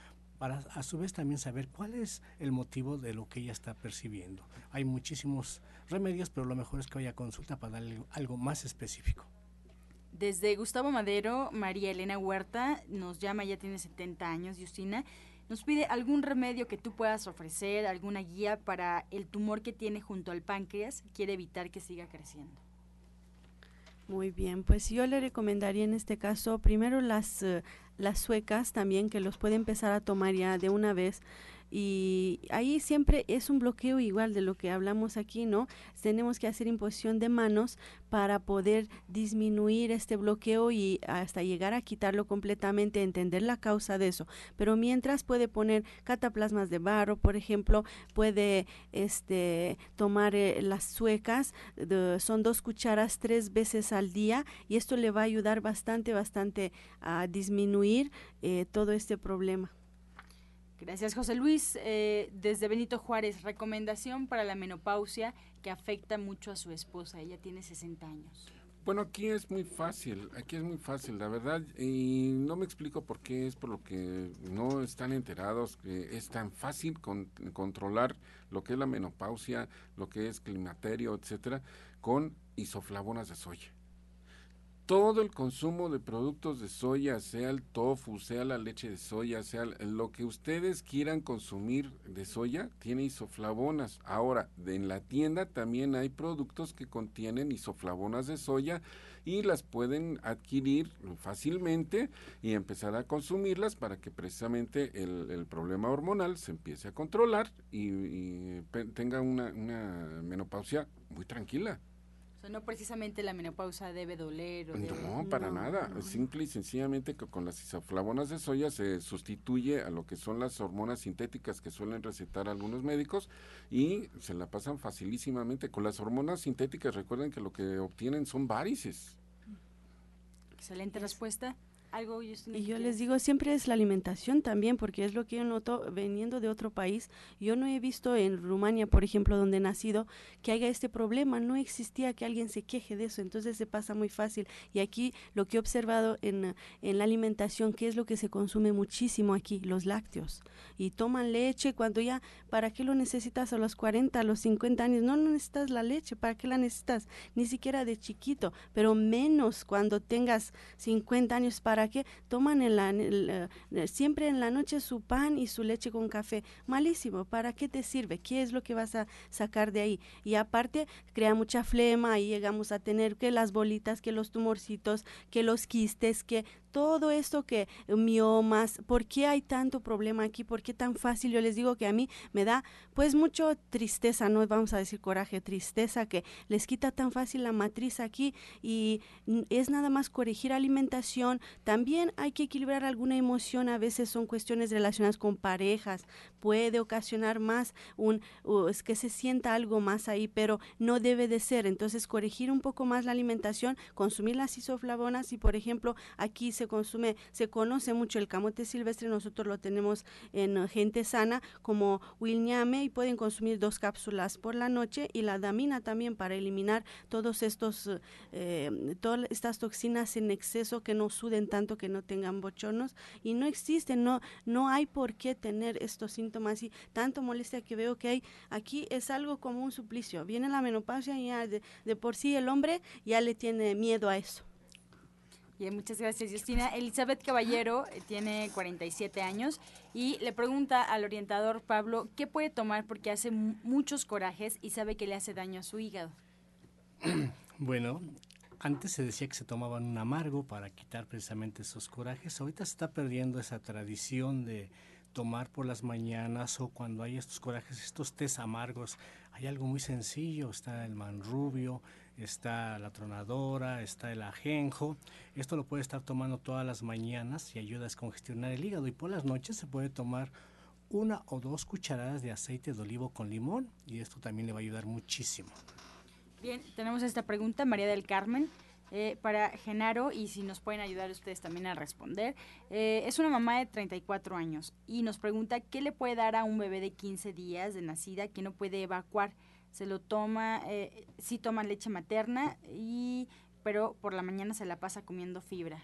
para a su vez también saber cuál es el motivo de lo que ella está percibiendo. Hay muchísimos remedios, pero lo mejor es que vaya a consulta para darle algo más específico. Desde Gustavo Madero, María Elena Huerta nos llama, ya tiene 70 años, Justina, nos pide algún remedio que tú puedas ofrecer, alguna guía para el tumor que tiene junto al páncreas, quiere evitar que siga creciendo. Muy bien, pues yo le recomendaría en este caso primero las, eh, las suecas también, que los puede empezar a tomar ya de una vez y ahí siempre es un bloqueo igual de lo que hablamos aquí, ¿no? Tenemos que hacer imposición de manos para poder disminuir este bloqueo y hasta llegar a quitarlo completamente, entender la causa de eso. Pero mientras puede poner cataplasmas de barro, por ejemplo, puede este tomar eh, las suecas, son dos cucharas tres veces al día y esto le va a ayudar bastante, bastante a disminuir eh, todo este problema. Gracias, José Luis. Eh, desde Benito Juárez, recomendación para la menopausia que afecta mucho a su esposa. Ella tiene 60 años. Bueno, aquí es muy fácil, aquí es muy fácil, la verdad, y no me explico por qué es por lo que no están enterados que es tan fácil controlar lo que es la menopausia, lo que es climaterio, etcétera, con isoflavonas de soya todo el consumo de productos de soya, sea el tofu, sea la leche de soya, sea lo que ustedes quieran consumir de soya, tiene isoflavonas. Ahora, en la tienda también hay productos que contienen isoflavonas de soya y las pueden adquirir fácilmente y empezar a consumirlas para que precisamente el, problema hormonal se empiece a controlar y, tenga una menopausia muy tranquila no precisamente la menopausa debe doler. O no, para nada. Simple y sencillamente que con las isoflavonas de soya se sustituye a lo que son las hormonas sintéticas que suelen recetar algunos médicos y se la pasan facilísimamente. Con las hormonas sintéticas recuerden que lo que obtienen son varices. Excelente respuesta y yo les digo, siempre es la alimentación también, porque es lo que yo noto veniendo de otro país. Yo no he visto en Rumania, por ejemplo, donde he nacido, que haya este problema. No existía que alguien se queje de eso, entonces se pasa muy fácil. Y aquí lo que he observado en, en la alimentación, que es lo que se consume muchísimo aquí, los lácteos. Y toman leche cuando ya, ¿para qué lo necesitas a los 40, a los 50 años? No, no necesitas la leche, ¿para qué la necesitas? Ni siquiera de chiquito, pero menos cuando tengas 50 años para ¿para qué? Toman en la, eh, siempre en la noche su pan y su leche con café. Malísimo, ¿para qué te sirve? ¿Qué es lo que vas a sacar de ahí? Y aparte, crea mucha flema y llegamos a tener que las bolitas, que los tumorcitos, que los quistes, que todo esto que miomas, ¿por qué hay tanto problema aquí? ¿Por qué tan fácil? Yo les digo que a mí me da pues mucho tristeza, no vamos a decir coraje, tristeza que les quita tan fácil la matriz aquí y es nada más corregir alimentación. También hay que equilibrar alguna emoción, a veces son cuestiones relacionadas con parejas, puede ocasionar más un es que se sienta algo más ahí, pero no debe de ser. Entonces, corregir un poco más la alimentación, consumir las isoflavonas y por ejemplo, aquí se consume, se conoce mucho el camote silvestre, nosotros lo tenemos en gente sana como Wilñame y pueden consumir dos cápsulas por la noche y la damina también para eliminar todos estos, eh, todas estas toxinas en exceso que no suden tanto, que no tengan bochonos y no existen, no, no hay por qué tener estos síntomas y tanto molestia que veo que hay aquí es algo como un suplicio. Viene la menopausia y ya de por sí el hombre ya le tiene miedo a eso. Bien, muchas gracias, Justina. Elizabeth Caballero eh, tiene 47 años y le pregunta al orientador Pablo qué puede tomar porque hace muchos corajes y sabe que le hace daño a su hígado. Bueno, antes se decía que se tomaban un amargo para quitar precisamente esos corajes. Ahorita se está perdiendo esa tradición de tomar por las mañanas o cuando hay estos corajes, estos tés amargos. Hay algo muy sencillo, está el manrubio, está la tronadora, está el ajenjo. Esto lo puede estar tomando todas las mañanas y ayuda a descongestionar el hígado. Y por las noches se puede tomar una o dos cucharadas de aceite de olivo con limón y esto también le va a ayudar muchísimo. Bien, tenemos esta pregunta, María del Carmen. Eh, para Genaro y si nos pueden ayudar ustedes también a responder. Eh, es una mamá de 34 años y nos pregunta qué le puede dar a un bebé de 15 días de nacida que no puede evacuar se lo toma, eh, sí toma leche materna, y, pero por la mañana se la pasa comiendo fibra.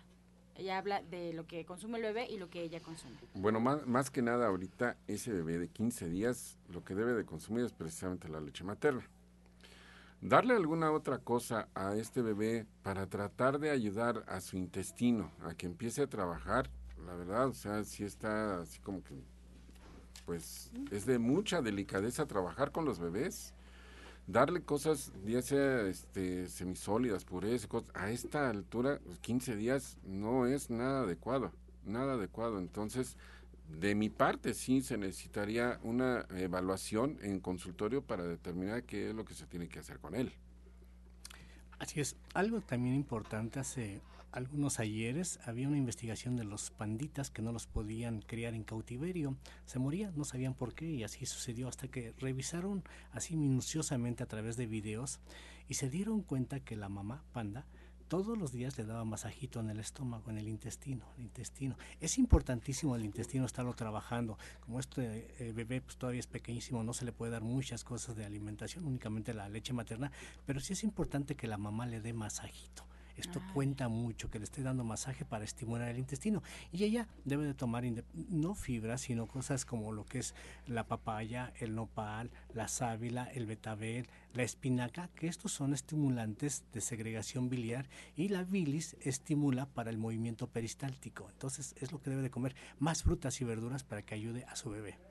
Ella habla de lo que consume el bebé y lo que ella consume. Bueno, más, más que nada ahorita ese bebé de 15 días lo que debe de consumir es precisamente la leche materna. Darle alguna otra cosa a este bebé para tratar de ayudar a su intestino a que empiece a trabajar, la verdad, o sea, si está así como que, pues es de mucha delicadeza trabajar con los bebés darle cosas, ya sea este, semisólidas, pureza, a esta altura, 15 pues, días, no es nada adecuado, nada adecuado. Entonces, de mi parte, sí se necesitaría una evaluación en consultorio para determinar qué es lo que se tiene que hacer con él. Así es. Algo también importante hace algunos ayeres había una investigación de los panditas que no los podían criar en cautiverio. Se morían, no sabían por qué y así sucedió hasta que revisaron así minuciosamente a través de videos y se dieron cuenta que la mamá panda todos los días le daba masajito en el estómago, en el intestino, intestino. Es importantísimo el intestino estarlo trabajando. Como este eh, bebé pues, todavía es pequeñísimo, no se le puede dar muchas cosas de alimentación, únicamente la leche materna, pero sí es importante que la mamá le dé masajito. Esto cuenta mucho, que le esté dando masaje para estimular el intestino. Y ella debe de tomar no fibras, sino cosas como lo que es la papaya, el nopal, la sábila, el betabel, la espinaca, que estos son estimulantes de segregación biliar y la bilis estimula para el movimiento peristáltico. Entonces es lo que debe de comer, más frutas y verduras para que ayude a su bebé.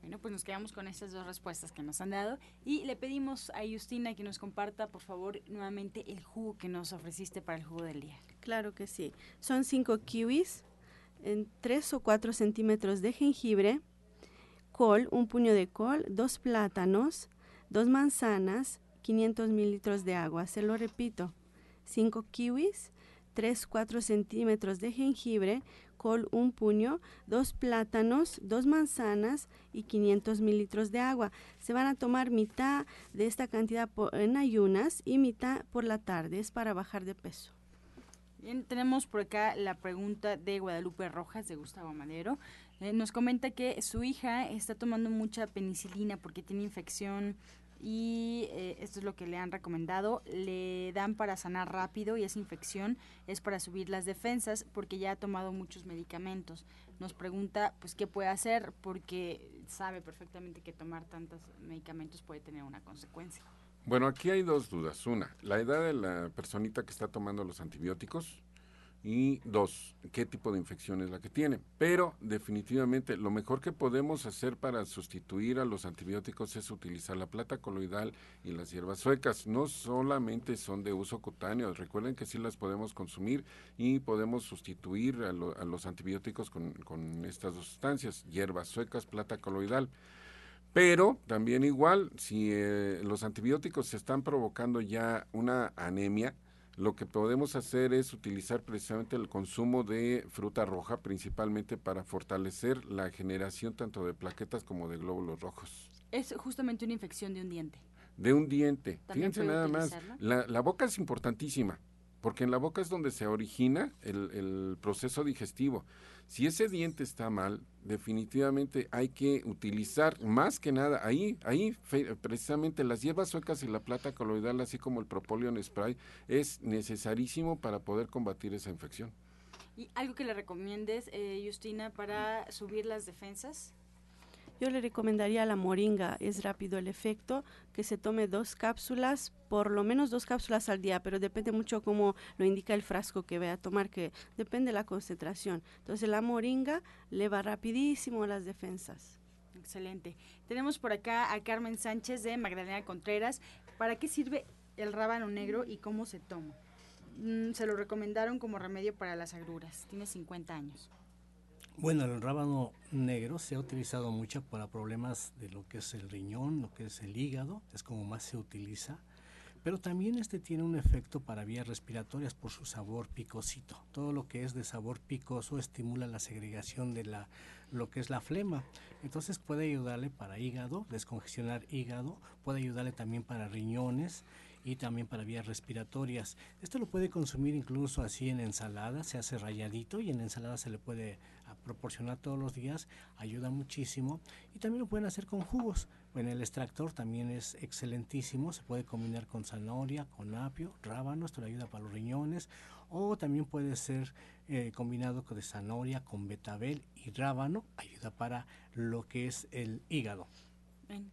Bueno, pues nos quedamos con estas dos respuestas que nos han dado y le pedimos a Justina que nos comparta, por favor, nuevamente el jugo que nos ofreciste para el jugo del día. Claro que sí. Son cinco kiwis, en tres o cuatro centímetros de jengibre, col, un puño de col, dos plátanos, dos manzanas, 500 mililitros de agua. Se lo repito, cinco kiwis, 3, 4 centímetros de jengibre, col un puño, dos plátanos, dos manzanas y 500 mililitros de agua. Se van a tomar mitad de esta cantidad en ayunas y mitad por la tarde. Es para bajar de peso. Bien, tenemos por acá la pregunta de Guadalupe Rojas de Gustavo Madero. Eh, nos comenta que su hija está tomando mucha penicilina porque tiene infección y eh, esto es lo que le han recomendado. Le dan para sanar rápido y esa infección es para subir las defensas porque ya ha tomado muchos medicamentos. Nos pregunta pues qué puede hacer porque sabe perfectamente que tomar tantos medicamentos puede tener una consecuencia. Bueno, aquí hay dos dudas. Una, la edad de la personita que está tomando los antibióticos y dos, qué tipo de infección es la que tiene. Pero definitivamente lo mejor que podemos hacer para sustituir a los antibióticos es utilizar la plata coloidal y las hierbas suecas. No solamente son de uso cutáneo, recuerden que sí las podemos consumir y podemos sustituir a, los antibióticos con, con estas dos sustancias, hierbas suecas, plata coloidal. Pero también igual, si eh, los antibióticos están provocando ya una anemia, lo que podemos hacer es utilizar precisamente el consumo de fruta roja, principalmente para fortalecer la generación tanto de plaquetas como de glóbulos rojos. Es justamente una infección de un diente. De un diente. Fíjense nada más, la, la boca es importantísima porque en la boca es donde se origina el, proceso digestivo. Si ese diente está mal, definitivamente hay que utilizar más que nada, ahí, ahí precisamente las hierbas suecas y la plata coloidal, así como el propóleo en spray, es necesarísimo para poder combatir esa infección. ¿Y algo que le recomiendes, eh, Justina, para subir las defensas? Yo le recomendaría la moringa, es rápido el efecto, que se tome dos cápsulas, por lo menos dos cápsulas al día, pero depende mucho cómo lo indica el frasco que vaya a tomar, que depende de la concentración. Entonces la moringa le va rapidísimo a las defensas. Excelente. Tenemos por acá a Carmen Sánchez de Magdalena Contreras. ¿Para qué sirve el rábano negro y cómo se toma? Mm, se lo recomendaron como remedio para las agruras. Tiene 50 años. Bueno, el rábano negro se ha utilizado mucho para problemas de lo que es el riñón, lo que es el hígado, es como más se utiliza. Pero también este tiene un efecto para vías respiratorias por su sabor picosito. Todo lo que es de sabor picoso estimula la segregación de la, lo que es la flema. Entonces puede ayudarle para hígado, descongestionar hígado, puede ayudarle también para riñones y también para vías respiratorias. Esto lo puede consumir incluso así en ensalada, se hace rayadito y en ensalada se le puede proporcionar todos los días, ayuda muchísimo y también lo pueden hacer con jugos. En el extractor también es excelentísimo, se puede combinar con zanahoria, con apio, rábano, esto le ayuda para los riñones o también puede ser eh, combinado con zanahoria, con betabel y rábano, ayuda para lo que es el hígado.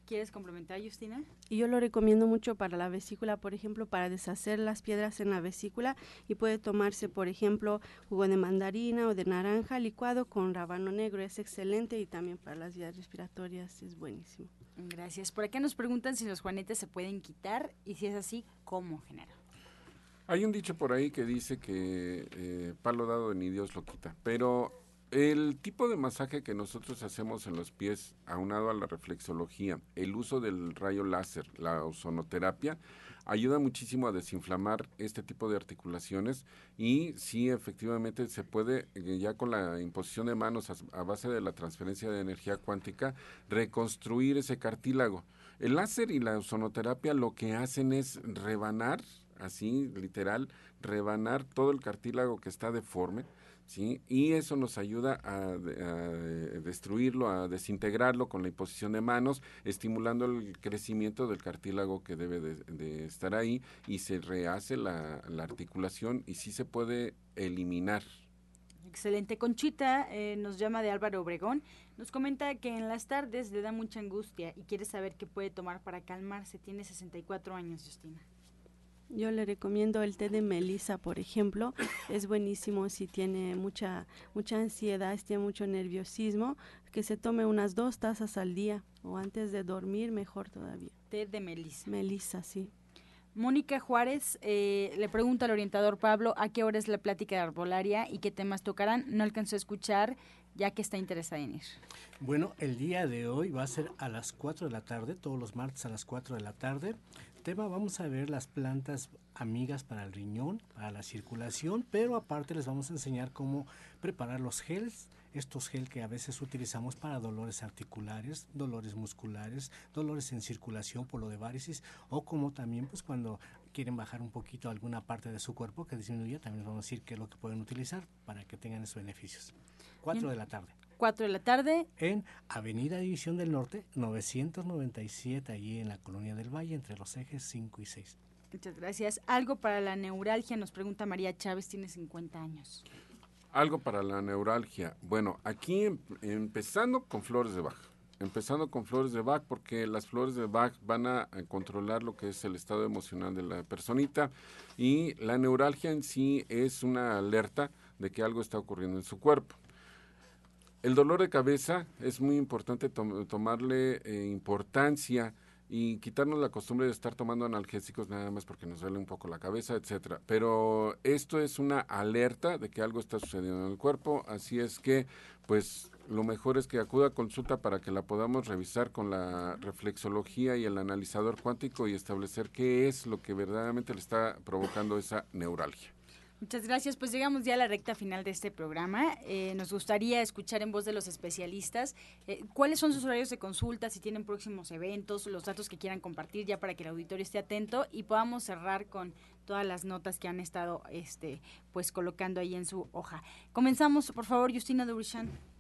¿Quieres complementar, Justina? Y yo lo recomiendo mucho para la vesícula, por ejemplo, para deshacer las piedras en la vesícula y puede tomarse, por ejemplo, jugo de mandarina o de naranja licuado con rábano negro. Es excelente y también para las vías respiratorias es buenísimo. Gracias. Por acá nos preguntan si los juanetes se pueden quitar y si es así, ¿cómo generar? Hay un dicho por ahí que dice que eh, palo dado ni Dios lo quita, pero el tipo de masaje que nosotros hacemos en los pies, aunado a la reflexología, el uso del rayo láser, la ozonoterapia, ayuda muchísimo a desinflamar este tipo de articulaciones y sí, efectivamente, se puede, eh, ya con la imposición de manos a, base de la transferencia de energía cuántica, reconstruir ese cartílago. El láser y la ozonoterapia lo que hacen es rebanar, así literal, rebanar todo el cartílago que está deforme, ¿sí? Y eso nos ayuda a, destruirlo, a desintegrarlo con la imposición de manos, estimulando el crecimiento del cartílago que debe de, estar ahí y se rehace la, articulación y sí se puede eliminar. Excelente. Conchita eh, nos llama de Álvaro Obregón. Nos comenta que en las tardes le da mucha angustia y quiere saber qué puede tomar para calmarse. Tiene 64 años, Justina. Yo le recomiendo el té de melisa, por ejemplo. Es buenísimo si tiene mucha, mucha ansiedad, si tiene mucho nerviosismo, que se tome unas dos tazas al día o antes de dormir, mejor todavía. Té de melisa. Melisa, sí. Mónica Juárez eh, le pregunta al orientador Pablo a qué hora es la plática de arbolaria y qué temas tocarán. No alcanzó a escuchar ya que está interesada en ir. Bueno, el día de hoy va a ser a las 4 de la tarde, todos los martes a las 4 de la tarde tema vamos a ver las plantas amigas para el riñón, para la circulación, pero aparte les vamos a enseñar cómo preparar los gels, estos gel que a veces utilizamos para dolores articulares, dolores musculares, dolores en circulación por lo de varices o como también pues cuando quieren bajar un poquito alguna parte de su cuerpo que disminuya, también les vamos a decir qué es lo que pueden utilizar para que tengan esos beneficios. 4 de la tarde. 4 de la tarde. En Avenida División del Norte, 997, allí en la Colonia del Valle, entre los ejes 5 y 6. Muchas gracias. Algo para la neuralgia, nos pregunta María Chávez, tiene 50 años. Algo para la neuralgia. Bueno, aquí em, empezando con flores de Bach. Empezando con flores de Bach, porque las flores de Bach van a, a controlar lo que es el estado emocional de la personita y la neuralgia en sí es una alerta de que algo está ocurriendo en su cuerpo. El dolor de cabeza es muy importante tomarle eh, importancia y quitarnos la costumbre de estar tomando analgésicos nada más porque nos duele un poco la cabeza, etcétera. Pero esto es una alerta de que algo está sucediendo en el cuerpo, así es que pues lo mejor es que acuda a consulta para que la podamos revisar con la reflexología y el analizador cuántico y establecer qué es lo que verdaderamente le está provocando esa neuralgia. Muchas gracias. Pues llegamos ya a la recta final de este programa. Eh, nos gustaría escuchar en voz de los especialistas eh, cuáles son sus horarios de consulta, si tienen próximos eventos, los datos que quieran compartir ya para que el auditorio esté atento y podamos cerrar con todas las notas que han estado este, pues colocando ahí en su hoja. Comenzamos, por favor, Justina Durishan.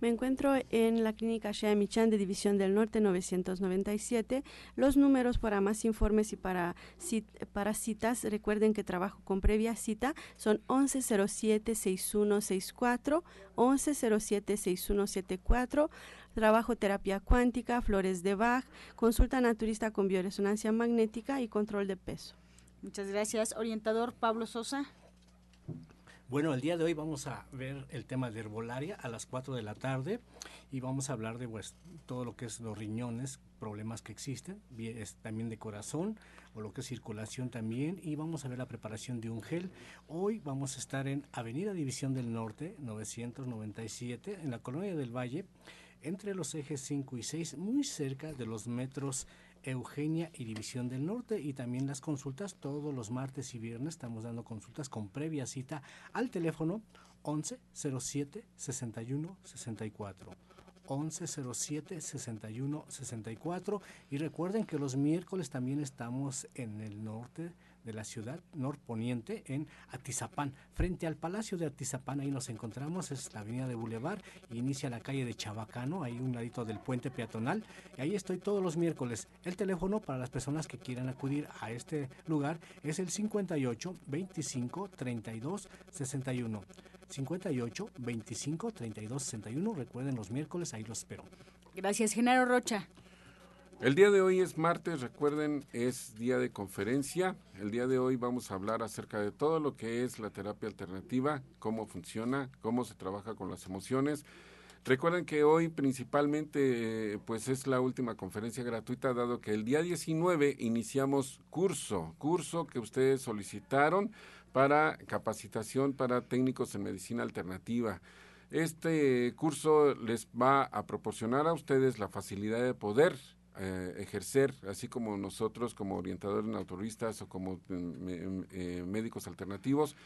Me encuentro en la clínica Shea Michan de División del Norte 997. Los números para más informes y para, para citas, recuerden que trabajo con previa cita, son 1107-6164, 1107-6174. Trabajo terapia cuántica, flores de Bach, consulta naturista con bioresonancia magnética y control de peso. Muchas gracias. Orientador Pablo Sosa. Bueno, el día de hoy vamos a ver el tema de herbolaria a las 4 de la tarde y vamos a hablar de pues, todo lo que es los riñones, problemas que existen, también de corazón o lo que es circulación también y vamos a ver la preparación de un gel. Hoy vamos a estar en Avenida División del Norte 997 en la Colonia del Valle entre los ejes 5 y 6 muy cerca de los metros Eugenia y División del Norte y también las consultas todos los martes y viernes. Estamos dando consultas con previa cita al teléfono 11 07 61 64 1107 61 64 y recuerden que los miércoles también estamos en el norte de la ciudad norponiente en Atizapán. Frente al Palacio de Atizapán, ahí nos encontramos, es la avenida de Boulevard, inicia la calle de Chabacano, ahí un ladito del puente peatonal. Y ahí estoy todos los miércoles. El teléfono para las personas que quieran acudir a este lugar es el 58 25 32 61. 58 25 32 61. Recuerden los miércoles, ahí los espero. Gracias, Genaro Rocha. El día de hoy es martes, recuerden, es día de conferencia. El día de hoy vamos a hablar acerca de todo lo que es la terapia alternativa, cómo funciona, cómo se trabaja con las emociones. Recuerden que hoy principalmente pues es la última conferencia gratuita dado que el día 19 iniciamos curso, curso que ustedes solicitaron para capacitación para técnicos en medicina alternativa. Este curso les va a proporcionar a ustedes la facilidad de poder eh, ejercer, así como nosotros como orientadores naturistas o como mm, eh, médicos alternativos,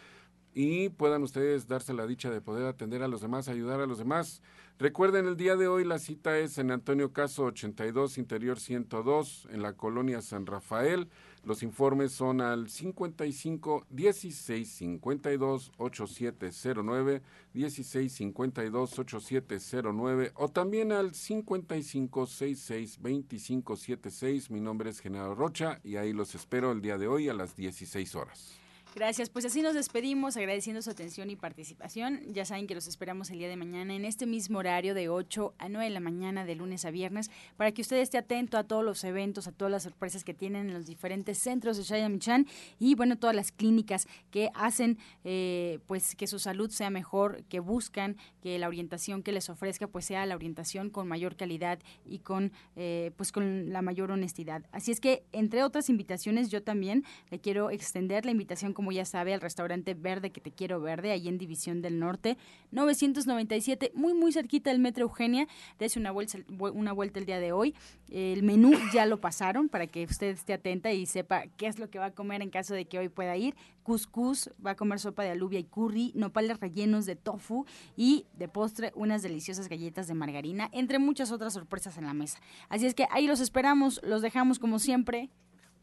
y puedan ustedes darse la dicha de poder atender a los demás, ayudar a los demás. Recuerden, el día de hoy la cita es en Antonio Caso 82, Interior 102, en la colonia San Rafael. Los informes son al 55 16 52 8709, 16 52 8709 o también al 55 66 25 76. Mi nombre es Genaro Rocha y ahí los espero el día de hoy a las 16 horas. Gracias, pues así nos despedimos agradeciendo su atención y participación. Ya saben que los esperamos el día de mañana en este mismo horario de 8 a 9 de la mañana de lunes a viernes para que usted esté atento a todos los eventos, a todas las sorpresas que tienen en los diferentes centros de Shayamichan y bueno, todas las clínicas que hacen eh, pues que su salud sea mejor, que buscan que la orientación que les ofrezca pues sea la orientación con mayor calidad y con eh, pues con la mayor honestidad. Así es que entre otras invitaciones yo también le quiero extender la invitación como ya sabe, al restaurante Verde que te quiero verde, ahí en División del Norte, 997, muy muy cerquita del Metro Eugenia. Dese una vuelta, una vuelta el día de hoy. El menú ya lo pasaron para que usted esté atenta y sepa qué es lo que va a comer en caso de que hoy pueda ir. Cuscús, va a comer sopa de alubia y curry, nopales rellenos de tofu y de postre unas deliciosas galletas de margarina, entre muchas otras sorpresas en la mesa. Así es que ahí los esperamos, los dejamos como siempre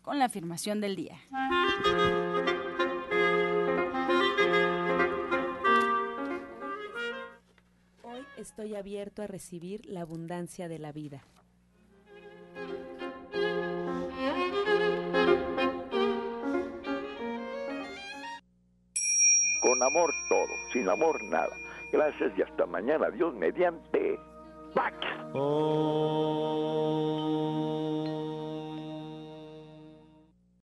con la afirmación del día. Estoy abierto a recibir la abundancia de la vida. Con amor todo, sin amor nada. Gracias y hasta mañana. Dios mediante. ¡Pax! Oh.